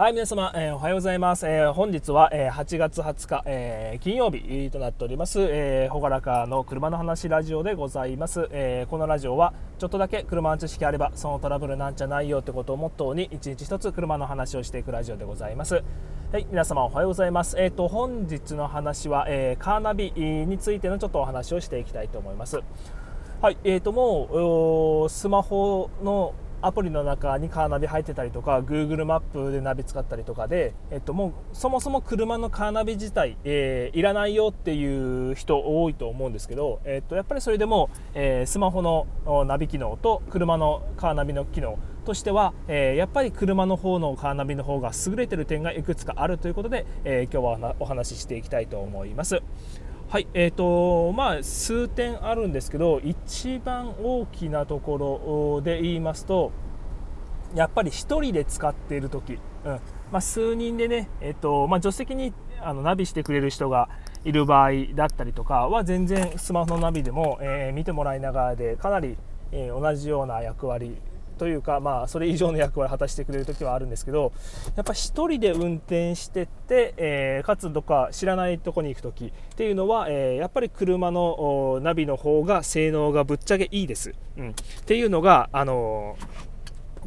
はい、皆様、えー、おはようございます。えー、本日は、えー、8月20日、え金曜日となっております、えー、ほがらかの車の話ラジオでございます。えこのラジオは、ちょっとだけ車の知識あれば、そのトラブルなんじゃないよってことをモットーに、一日一つ車の話をしていくラジオでございます。はい、皆様おはようございます。えっ、と、本日の話は、えカーナビについてのちょっとお話をしていきたいと思います。はい、えーと、もう、スマホのアプリの中にカーナビ入ってたりとか Google マップでナビ使ったりとかで、えっと、もうそもそも車のカーナビ自体、えー、いらないよっていう人多いと思うんですけど、えっと、やっぱりそれでも、えー、スマホのナビ機能と車のカーナビの機能としては、えー、やっぱり車の方のカーナビの方が優れてる点がいくつかあるということで、え今日はお話ししていきたいと思います。はい、えーとまあ、数点あるんですけど一番大きなところで言いますとやっぱり1人で使っている時、うんまあ、数人でね、えーとまあ、助手席にあのナビしてくれる人がいる場合だったりとかは全然スマホのナビでも、えー、見てもらいながらでかなり、えー、同じような役割というか、まあ、それ以上の役割を果たしてくれる時はあるんですけどやっぱ1人で運転してって、えー、かつどっか知らないとこに行く時っていうのは、えー、やっぱり車のナビの方が性能がぶっちゃけいいです。うん、っていうのが、あの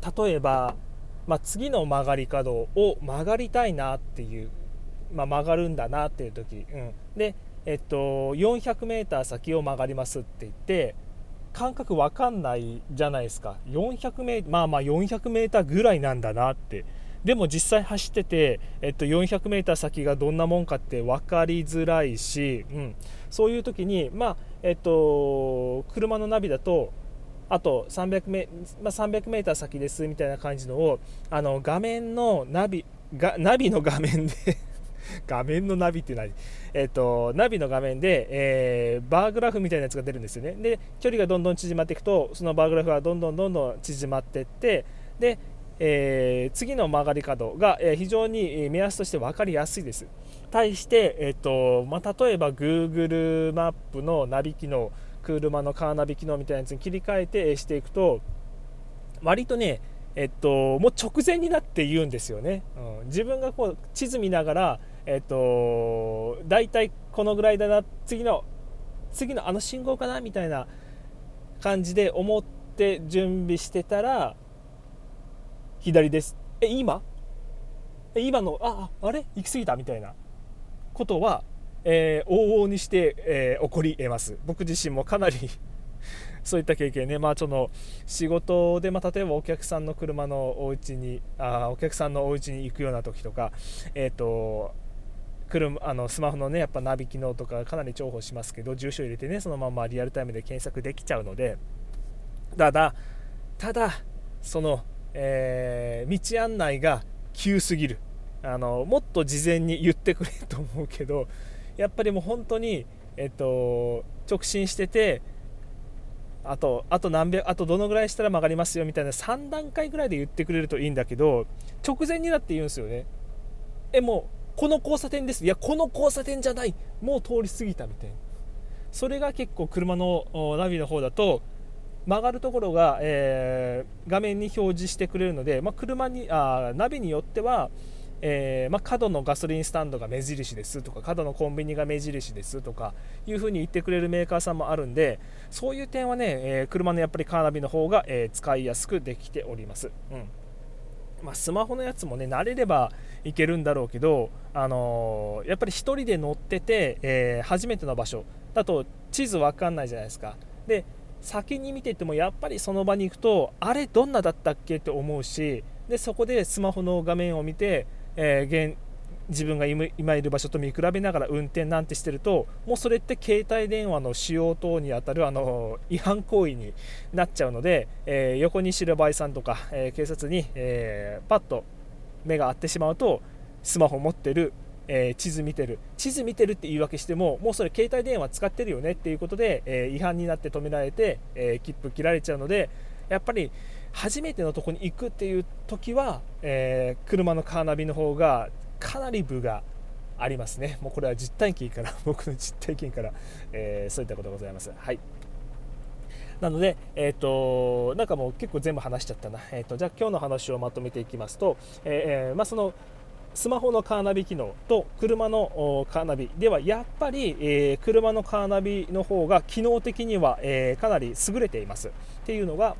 ー、例えば、まあ、次の曲がり角を曲がりたいなっていう、まあ、曲がるんだなっていう時、うん、で、えっと、400m 先を曲がりますって言って感覚わかんないじゃないですか。400メまあまあ400メーターぐらいなんだなって。でも実際走ってて、えっと、400メーター先がどんなもんかって分かりづらいし、うん、そういう時にまあえっと車のナビだとあと300メ,、まあ、300メーター先ですみたいな感じのをあの画面のナビがナビの画面で画面のナビって何えっ、ー、と、ナビの画面で、えー、バーグラフみたいなやつが出るんですよね。で、距離がどんどん縮まっていくと、そのバーグラフがどんどんどんどん縮まっていって、で、えー、次の曲がり角が、え非常に目安として分かりやすいです。対して、えーとまあ、例えば Google マップのナビ機能、車のカーナビ機能みたいなやつに切り替えてしていくと、割とね、えっと、もう直前になって言うんですよね、うん、自分がこう地図見ながら、えっと、大体このぐらいだな次の次のあの信号かなみたいな感じで思って準備してたら左です。え今？え今のああれ？行き過ぎた？みたいなことは、えー、往々にして、えー、起こり得ます。僕自身もかなり そういった経験ね、まあ、その仕事で、まあ、例えばお客さんの車のお家にあお客さんのお家に行くような時とか、えーと、車あのスマホのねやっぱナビ機能とかかなり重宝しますけど住所入れてねそのままリアルタイムで検索できちゃうのでただただその、えー、道案内が急すぎる。あのもっと事前に言ってくれと思うけどやっぱりもう本当に、えっと、直進しててあとあと何百あとどのぐらいしたら曲がりますよみたいな3段階ぐらいで言ってくれるといいんだけど直前になって言うんですよね。えもうこの交差点です。いやこの交差点じゃない。もう通り過ぎたみたいな。それが結構車のナビの方だと曲がるところが、えー、画面に表示してくれるので、まあ、車にあナビによってはえー、まあ、角のガソリンスタンドが目印ですとか角のコンビニが目印ですとかいうふうに言ってくれるメーカーさんもあるんでそういう点はね、えー、車のやっぱりカーナビの方が、え、使いやすくできております。うん。まあ、スマホのやつもね慣れればいけるんだろうけど、あのー、やっぱり1人で乗ってて、えー、初めての場所だと地図分かんないじゃないですか。で先に見ててもやっぱりその場に行くとあれどんなだったっけって思うしでそこでスマホの画面を見てえー、現自分が今いる場所と見比べながら運転なんてしてるともうそれって携帯電話の使用等にあたるあの違反行為になっちゃうので、えー、横に白バイさんとか、えー、警察に、えー、パッと目が合ってしまうとスマホ持ってる、え地図見てる。地図見てるって言い訳してももうそれ携帯電話使ってるよねっていうことで、え違反になって止められて、え切符切られちゃうのでやっぱり初めてのとこに行くっていう時は、えー、車のカーナビの方がかなり部がありますね。もうこれは実体験から 僕の実体験から、えー、そういったことございます。はい。なので、えーと、なんかもう結構全部話しちゃったな、えーと、じゃあ今日の話をまとめていきますと、えー、まあ、そのスマホのカーナビ機能と車のカーナビ。ではやっぱり、えー、車のカーナビの方が機能的には、えー、かなり優れています。っていうのが、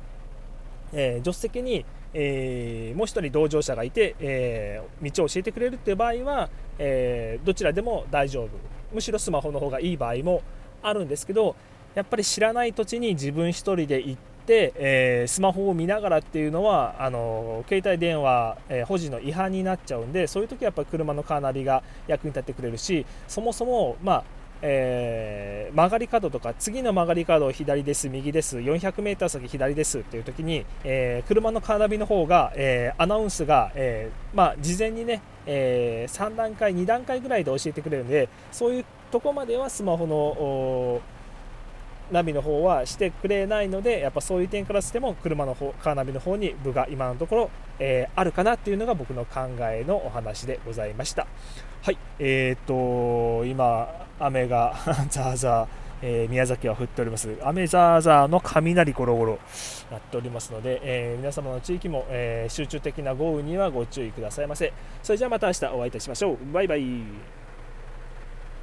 え助手席に、えもう1人同乗者がいて、え道を教えてくれるっていう場合は、えどちらでも大丈夫。むしろスマホの方がいい場合もあるんですけどやっぱり知らない土地に自分1人で行って、え、スマホを見ながらっていうのはあの携帯電話、え、保持の違反になっちゃうんでそういう時はやっぱ車のカーナビが役に立ってくれるしそもそも、まあえー、曲がり角とか次の曲がり角を左です右です 400m 先左ですっていう時に、えー、車のカーナビの方が、えー、アナウンスが、えまあ、事前にね、え3段階2段階ぐらいで教えてくれるんでそういうとこまではスマホのナビの方はしてくれないのでやっぱそういう点からしても車の方カーナビの方に部が今のところ、えー、あるかなっていうのが僕の考えのお話でございました。はいえーと今雨が ザーザーえー、宮崎は降っております。雨ザーザーの雷ゴロゴロなっておりますので、えー、皆様の地域も、えー、集中的な豪雨にはご注意くださいませ。それじゃあまた明日お会いいたしましょう。バイバイ。